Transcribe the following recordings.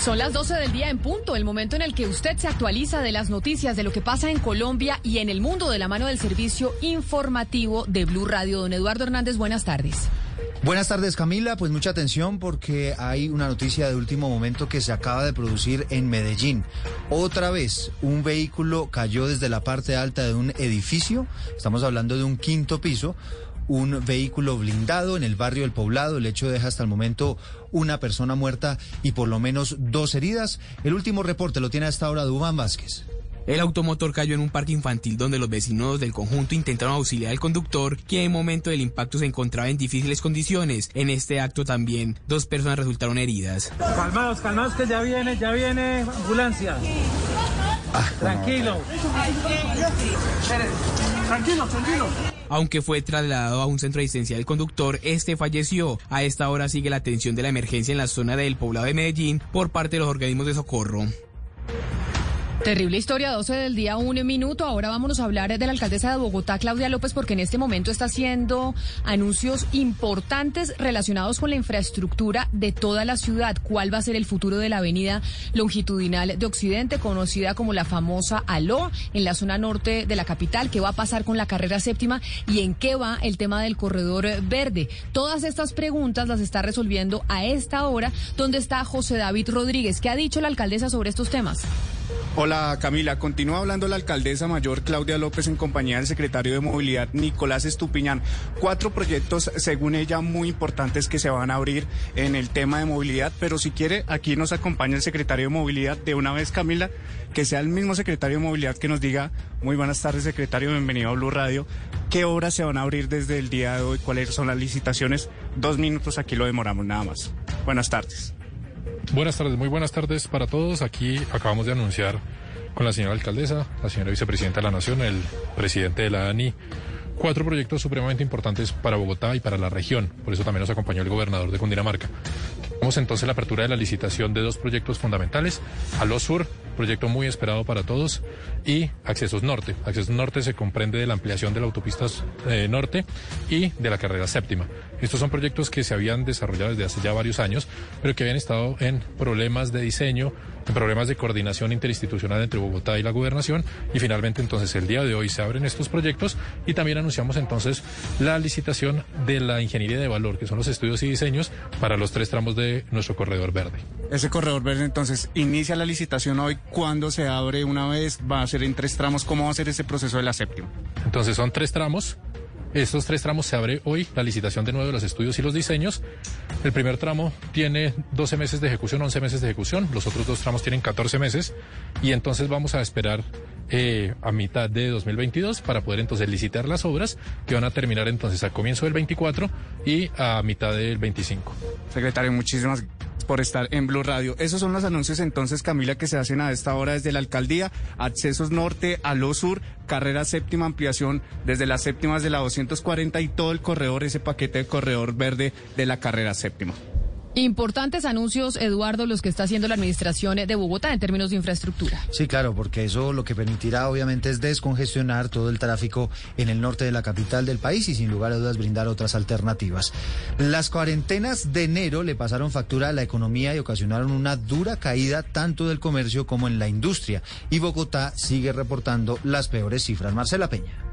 Son las 12 del día en punto, el momento en el que usted se actualiza de las noticias de lo que pasa en Colombia y en el mundo de la mano del servicio informativo de Blue Radio. Don Eduardo Hernández, buenas tardes. Buenas tardes Camila, pues mucha atención porque hay una noticia de último momento que se acaba de producir en Medellín. Otra vez, un vehículo cayó desde la parte alta de un edificio, estamos hablando de un quinto piso, un vehículo blindado en el barrio El Poblado. El hecho deja hasta el momento una persona muerta y por lo menos dos heridas. El último reporte lo tiene hasta ahora Dubán Vázquez. El automotor cayó en un parque infantil donde los vecinos del conjunto intentaron auxiliar al conductor, que en el momento del impacto se encontraba en difíciles condiciones. En este acto también dos personas resultaron heridas. Calmados, calmados que ya viene, ya viene ambulancia. Ah, tranquilo. Tranquilo, tranquilo. Aunque fue trasladado a un centro asistencial el conductor, este falleció. A esta hora sigue la atención de la emergencia en la zona del poblado de Medellín por parte de los organismos de socorro. Terrible historia, 12 del día, un minuto. Ahora vámonos a hablar de la alcaldesa de Bogotá, Claudia López, porque en este momento está haciendo anuncios importantes relacionados con la infraestructura de toda la ciudad. ¿Cuál va a ser el futuro de la avenida longitudinal de Occidente, conocida como la famosa ALO, en la zona norte de la capital? ¿Qué va a pasar con la carrera séptima? ¿Y en qué va el tema del corredor verde? Todas estas preguntas las está resolviendo a esta hora, donde está José David Rodríguez. ¿Qué ha dicho la alcaldesa sobre estos temas? Hola Camila, continúa hablando la alcaldesa mayor Claudia López en compañía del secretario de Movilidad Nicolás Estupiñán. Cuatro proyectos, según ella, muy importantes que se van a abrir en el tema de movilidad, pero si quiere, aquí nos acompaña el secretario de Movilidad de una vez, Camila, que sea el mismo secretario de Movilidad que nos diga, muy buenas tardes secretario, bienvenido a Blue Radio, qué obras se van a abrir desde el día de hoy, cuáles son las licitaciones. Dos minutos, aquí lo demoramos nada más. Buenas tardes. Buenas tardes, muy buenas tardes para todos. Aquí acabamos de anunciar con la señora alcaldesa, la señora vicepresidenta de la Nación, el presidente de la ANI, cuatro proyectos supremamente importantes para Bogotá y para la región. Por eso también nos acompañó el gobernador de Cundinamarca. Tenemos entonces la apertura de la licitación de dos proyectos fundamentales, Aló Sur, proyecto muy esperado para todos, y Accesos Norte. Accesos Norte se comprende de la ampliación de la autopista eh, norte y de la carrera séptima. Estos son proyectos que se habían desarrollado desde hace ya varios años, pero que habían estado en problemas de diseño, problemas de coordinación interinstitucional entre Bogotá y la gobernación, y finalmente entonces el día de hoy se abren estos proyectos y también anunciamos entonces la licitación de la ingeniería de valor, que son los estudios y diseños para los tres tramos de nuestro corredor verde. Ese corredor verde entonces inicia la licitación hoy, ¿cuándo se abre una vez? ¿Va a ser en tres tramos? ¿Cómo va a ser ese proceso de la séptima? Entonces son tres tramos. Estos tres tramos se abre hoy la licitación de nuevo de los estudios y los diseños. El primer tramo tiene 12 meses de ejecución, 11 meses de ejecución. Los otros dos tramos tienen 14 meses. Y entonces vamos a esperar eh, a mitad de 2022 para poder entonces licitar las obras que van a terminar entonces a comienzo del 24 y a mitad del 25. Secretario, muchísimas gracias por estar en Blue Radio. Esos son los anuncios entonces, Camila, que se hacen a esta hora desde la alcaldía. Accesos norte a lo sur, carrera séptima, ampliación desde las séptimas de la 240 y todo el corredor, ese paquete de corredor verde de la carrera séptima. Importantes anuncios, Eduardo, los que está haciendo la administración de Bogotá en términos de infraestructura. Sí, claro, porque eso lo que permitirá obviamente es descongestionar todo el tráfico en el norte de la capital del país y sin lugar a dudas brindar otras alternativas. Las cuarentenas de enero le pasaron factura a la economía y ocasionaron una dura caída tanto del comercio como en la industria. Y Bogotá sigue reportando las peores cifras. Marcela Peña.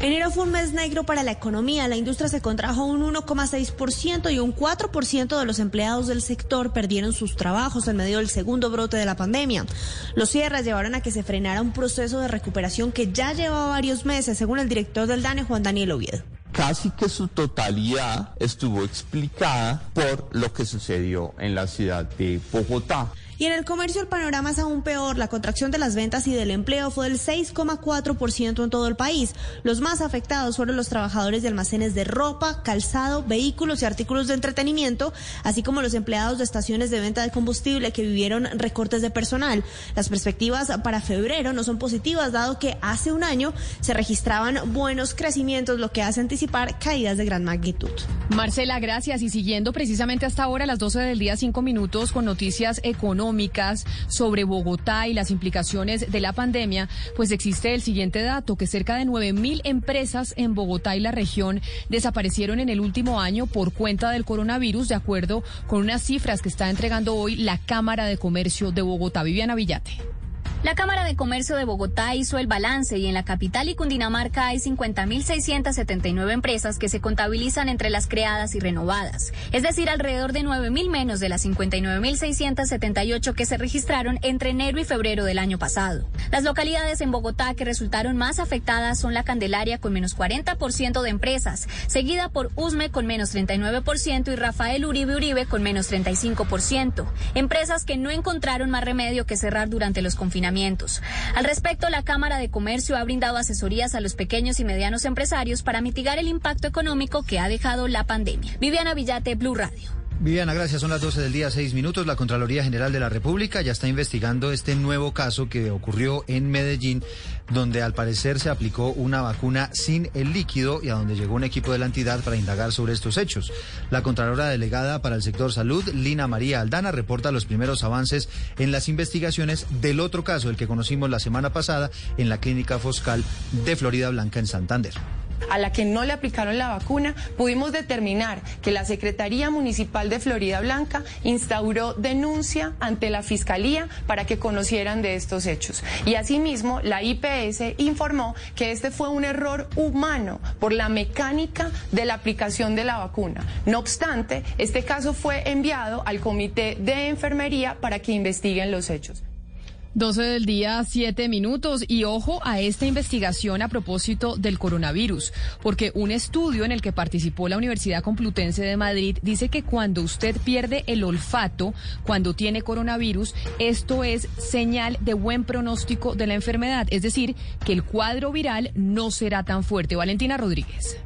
Enero fue un mes negro para la economía. La industria se contrajo un 1,6% y un 4% de los empleados del sector perdieron sus trabajos en medio del segundo brote de la pandemia. Los cierres llevaron a que se frenara un proceso de recuperación que ya llevaba varios meses, según el director del DANE, Juan Daniel Oviedo casi que su totalidad estuvo explicada por lo que sucedió en la ciudad de Bogotá. Y en el comercio el panorama es aún peor. La contracción de las ventas y del empleo fue del 6,4% en todo el país. Los más afectados fueron los trabajadores de almacenes de ropa, calzado, vehículos y artículos de entretenimiento, así como los empleados de estaciones de venta de combustible que vivieron recortes de personal. Las perspectivas para febrero no son positivas, dado que hace un año se registraban buenos crecimientos, lo que hace anticipar caídas de gran magnitud. Marcela, gracias. Y siguiendo precisamente hasta ahora, las 12 del día, cinco minutos, con noticias económicas económicas sobre Bogotá y las implicaciones de la pandemia, pues existe el siguiente dato, que cerca de 9 mil empresas en Bogotá y la región desaparecieron en el último año por cuenta del coronavirus, de acuerdo con unas cifras que está entregando hoy la Cámara de Comercio de Bogotá. Viviana Villate. La Cámara de Comercio de Bogotá hizo el balance y en la capital y Cundinamarca hay 50.679 empresas que se contabilizan entre las creadas y renovadas, es decir, alrededor de 9.000 menos de las 59.678 que se registraron entre enero y febrero del año pasado. Las localidades en Bogotá que resultaron más afectadas son La Candelaria con menos 40% de empresas, seguida por Usme con menos 39% y Rafael Uribe Uribe con menos 35%. Empresas que no encontraron más remedio que cerrar durante los al respecto, la Cámara de Comercio ha brindado asesorías a los pequeños y medianos empresarios para mitigar el impacto económico que ha dejado la pandemia. Viviana Villate, Blue Radio. Viviana, gracias. Son las 12 del día, 6 minutos. La Contraloría General de la República ya está investigando este nuevo caso que ocurrió en Medellín, donde al parecer se aplicó una vacuna sin el líquido y a donde llegó un equipo de la entidad para indagar sobre estos hechos. La Contralora Delegada para el Sector Salud, Lina María Aldana, reporta los primeros avances en las investigaciones del otro caso, el que conocimos la semana pasada en la Clínica Foscal de Florida Blanca en Santander a la que no le aplicaron la vacuna, pudimos determinar que la Secretaría Municipal de Florida Blanca instauró denuncia ante la Fiscalía para que conocieran de estos hechos. Y asimismo, la IPS informó que este fue un error humano por la mecánica de la aplicación de la vacuna. No obstante, este caso fue enviado al Comité de Enfermería para que investiguen los hechos. 12 del día, 7 minutos. Y ojo a esta investigación a propósito del coronavirus, porque un estudio en el que participó la Universidad Complutense de Madrid dice que cuando usted pierde el olfato, cuando tiene coronavirus, esto es señal de buen pronóstico de la enfermedad. Es decir, que el cuadro viral no será tan fuerte. Valentina Rodríguez.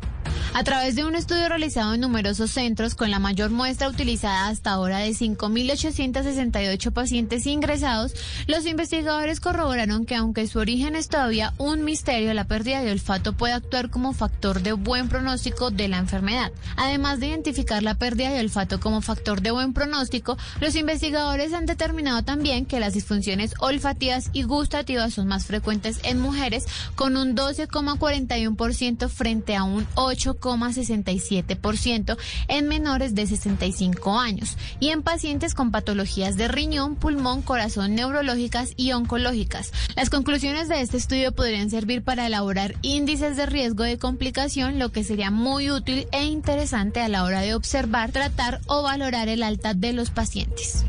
A través de un estudio realizado en numerosos centros con la mayor muestra utilizada hasta ahora de 5.868 pacientes ingresados, los investigadores corroboraron que aunque su origen es todavía un misterio, la pérdida de olfato puede actuar como factor de buen pronóstico de la enfermedad. Además de identificar la pérdida de olfato como factor de buen pronóstico, los investigadores han determinado también que las disfunciones olfativas y gustativas son más frecuentes en mujeres con un 12,41% frente a un 8, 67% en menores de 65 años y en pacientes con patologías de riñón, pulmón, corazón, neurológicas y oncológicas. Las conclusiones de este estudio podrían servir para elaborar índices de riesgo de complicación, lo que sería muy útil e interesante a la hora de observar, tratar o valorar el alta de los pacientes.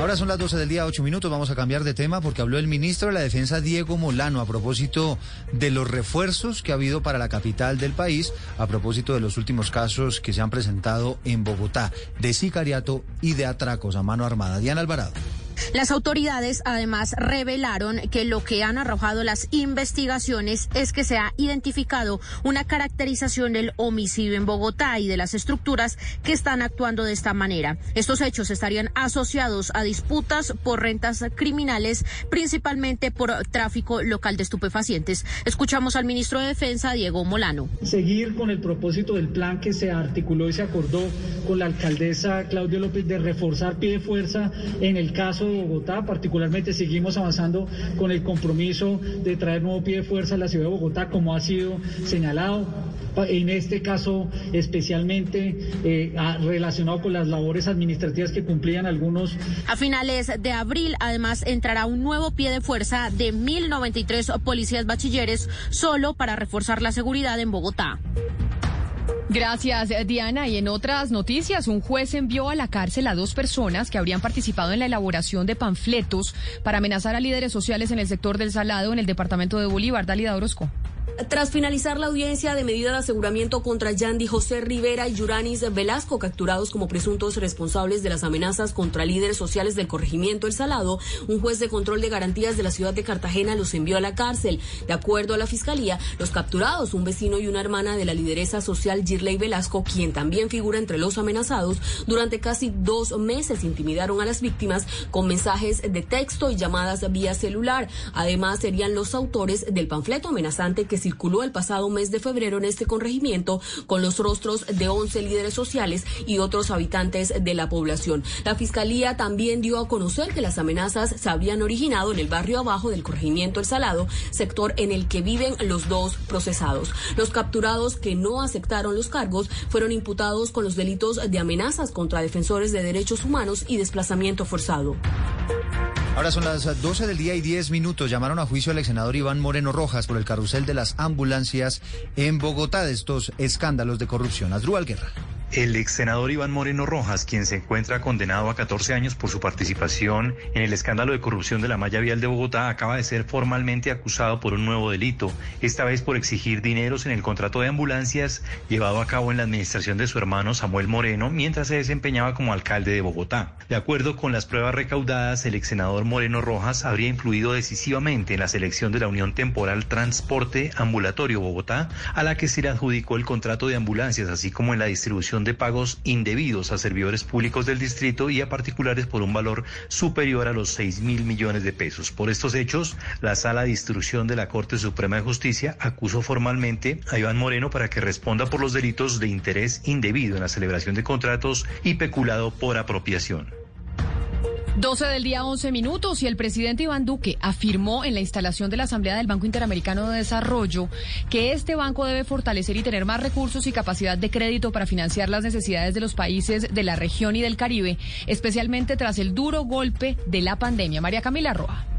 Ahora son las 12 del día, 8 minutos. Vamos a cambiar de tema porque habló el ministro de la Defensa, Diego Molano, a propósito de los refuerzos que ha habido para la capital del país, a propósito de los últimos casos que se han presentado en Bogotá, de sicariato y de atracos a mano armada. Diana Alvarado. Las autoridades además revelaron que lo que han arrojado las investigaciones es que se ha identificado una caracterización del homicidio en Bogotá y de las estructuras que están actuando de esta manera. Estos hechos estarían asociados a disputas por rentas criminales, principalmente por tráfico local de estupefacientes. Escuchamos al ministro de Defensa, Diego Molano. Seguir con el propósito del plan que se articuló y se acordó con la alcaldesa Claudia López de reforzar pie de fuerza en el caso Bogotá, particularmente seguimos avanzando con el compromiso de traer nuevo pie de fuerza a la ciudad de Bogotá, como ha sido señalado. En este caso, especialmente eh, relacionado con las labores administrativas que cumplían algunos. A finales de abril, además, entrará un nuevo pie de fuerza de 1.093 policías bachilleres solo para reforzar la seguridad en Bogotá. Gracias, Diana. Y en otras noticias, un juez envió a la cárcel a dos personas que habrían participado en la elaboración de panfletos para amenazar a líderes sociales en el sector del Salado en el departamento de Bolívar. Dalida Orozco. Tras finalizar la audiencia de medida de aseguramiento contra Yandy José Rivera y Yuranis Velasco, capturados como presuntos responsables de las amenazas contra líderes sociales del corregimiento El Salado, un juez de control de garantías de la ciudad de Cartagena los envió a la cárcel. De acuerdo a la fiscalía, los capturados, un vecino y una hermana de la lideresa social Girley Velasco, quien también figura entre los amenazados, durante casi dos meses intimidaron a las víctimas con mensajes de texto y llamadas vía celular. Además, serían los autores del panfleto amenazante que circuló el pasado mes de febrero en este corregimiento con los rostros de 11 líderes sociales y otros habitantes de la población. La Fiscalía también dio a conocer que las amenazas se habían originado en el barrio abajo del corregimiento El Salado, sector en el que viven los dos procesados. Los capturados que no aceptaron los cargos fueron imputados con los delitos de amenazas contra defensores de derechos humanos y desplazamiento forzado. Ahora son las 12 del día y 10 minutos. Llamaron a juicio al ex senador Iván Moreno Rojas por el carrusel de las ambulancias en Bogotá de estos escándalos de corrupción. Adrúbal Guerra. El ex senador Iván Moreno Rojas, quien se encuentra condenado a 14 años por su participación en el escándalo de corrupción de la malla vial de Bogotá, acaba de ser formalmente acusado por un nuevo delito, esta vez por exigir dineros en el contrato de ambulancias llevado a cabo en la administración de su hermano Samuel Moreno mientras se desempeñaba como alcalde de Bogotá. De acuerdo con las pruebas recaudadas, el ex senador Moreno Rojas habría influido decisivamente en la selección de la Unión Temporal Transporte Ambulatorio Bogotá, a la que se le adjudicó el contrato de ambulancias, así como en la distribución de pagos indebidos a servidores públicos del distrito y a particulares por un valor superior a los 6 mil millones de pesos. Por estos hechos, la Sala de Instrucción de la Corte Suprema de Justicia acusó formalmente a Iván Moreno para que responda por los delitos de interés indebido en la celebración de contratos y peculado por apropiación. 12 del día 11 minutos y el presidente Iván Duque afirmó en la instalación de la Asamblea del Banco Interamericano de Desarrollo que este banco debe fortalecer y tener más recursos y capacidad de crédito para financiar las necesidades de los países de la región y del Caribe, especialmente tras el duro golpe de la pandemia. María Camila Roa.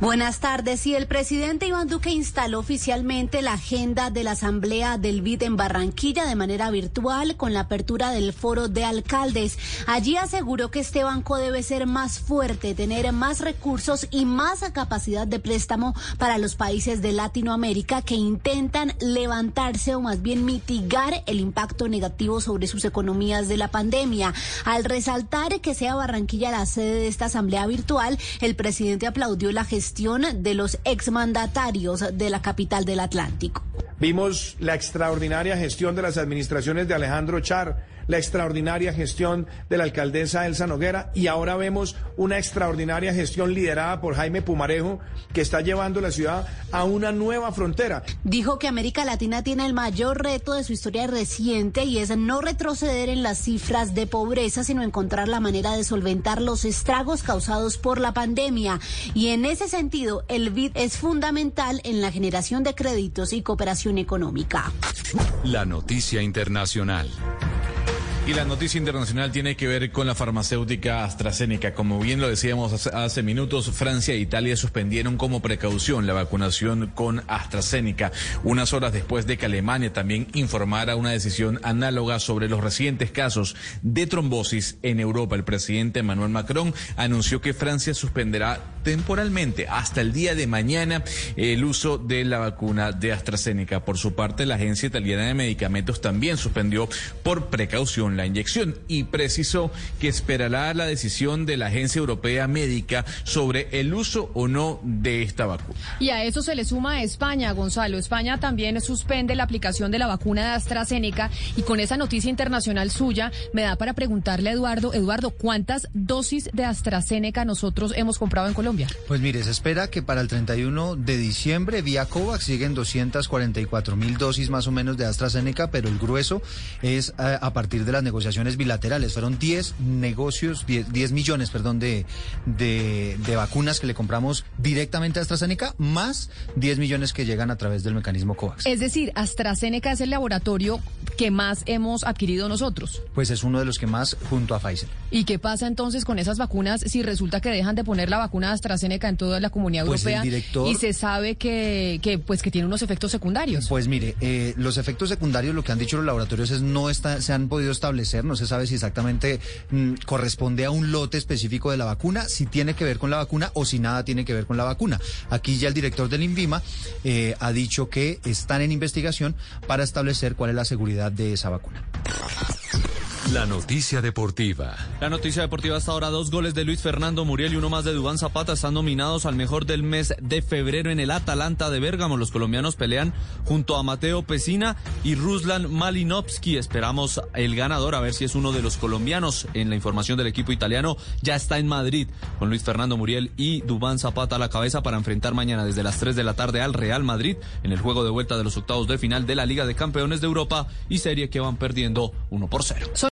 Buenas tardes. Y el presidente Iván Duque instaló oficialmente la agenda de la Asamblea del BID en Barranquilla de manera virtual con la apertura del foro de alcaldes. Allí aseguró que este banco debe ser más fuerte, tener más recursos y más capacidad de préstamo para los países de Latinoamérica que intentan levantarse o más bien mitigar el impacto negativo sobre sus economías de la pandemia. Al resaltar que sea Barranquilla la sede de esta Asamblea virtual, el presidente aplaudió la gestión de los exmandatarios de la capital del Atlántico. Vimos la extraordinaria gestión de las administraciones de Alejandro Char la extraordinaria gestión de la alcaldesa Elsa Noguera y ahora vemos una extraordinaria gestión liderada por Jaime Pumarejo que está llevando la ciudad a una nueva frontera. Dijo que América Latina tiene el mayor reto de su historia reciente y es no retroceder en las cifras de pobreza, sino encontrar la manera de solventar los estragos causados por la pandemia. Y en ese sentido, el BID es fundamental en la generación de créditos y cooperación económica. La noticia internacional. Y la noticia internacional tiene que ver con la farmacéutica AstraZeneca. Como bien lo decíamos hace, minutos, Francia e Italia suspendieron como precaución la vacunación con AstraZeneca, unas horas después de que Alemania también informara una decisión análoga sobre los recientes casos de trombosis en Europa. El presidente Emmanuel Macron anunció que Francia suspenderá temporalmente hasta el día de mañana el uso de la vacuna de AstraZeneca. Por su parte, la Agencia Italiana de Medicamentos también suspendió por precaución la inyección y precisó que esperará la decisión de la Agencia Europea Médica sobre el uso o no de esta vacuna. Y a eso se le suma a España, Gonzalo. España también suspende la aplicación de la vacuna de AstraZeneca y con esa noticia internacional suya me da para preguntarle a Eduardo, Eduardo, ¿cuántas dosis de AstraZeneca nosotros hemos comprado en Colombia? Pues mire, se espera que para el 31 de diciembre vía COVAX lleguen 244 mil dosis más o menos de AstraZeneca, pero el grueso es a, eh, a partir de las negociaciones bilaterales. Fueron 10 negocios, 10, millones, perdón, de, de, vacunas que le compramos directamente a AstraZeneca, más 10 millones que llegan a través del mecanismo COVAX. Es decir, AstraZeneca es el laboratorio que más hemos adquirido nosotros. Pues es uno de los que más junto a Pfizer. ¿Y qué pasa entonces con esas vacunas si resulta que dejan de poner la vacuna de AstraZeneca en toda la comunidad pues europea y se sabe que, que, pues, que tiene unos efectos secundarios? Pues mire, eh, los efectos secundarios, lo que han dicho los laboratorios es no está, se han podido no se sabe si exactamente mm, corresponde a un lote específico de la vacuna, si tiene que ver con la vacuna o si nada tiene que ver con la vacuna. Aquí ya el director del INVIMA eh, ha dicho que están en investigación para establecer cuál es la seguridad de esa vacuna. La noticia deportiva. La noticia deportiva hasta ahora, dos goles de Luis Fernando Muriel y uno más de Dubán Zapata están nominados al mejor del mes de febrero en el Atalanta de Bérgamo. Los colombianos pelean junto a Mateo Pesina y Ruslan Malinovsky. Esperamos el ganador, a ver si es uno de los colombianos. En la información del equipo italiano, ya está en Madrid con Luis Fernando Muriel y Dubán Zapata a la cabeza para enfrentar mañana desde las 3 de la tarde al Real Madrid en el juego de vuelta de los octavos de final de la Liga de Campeones de Europa y serie que van perdiendo 1 por 0.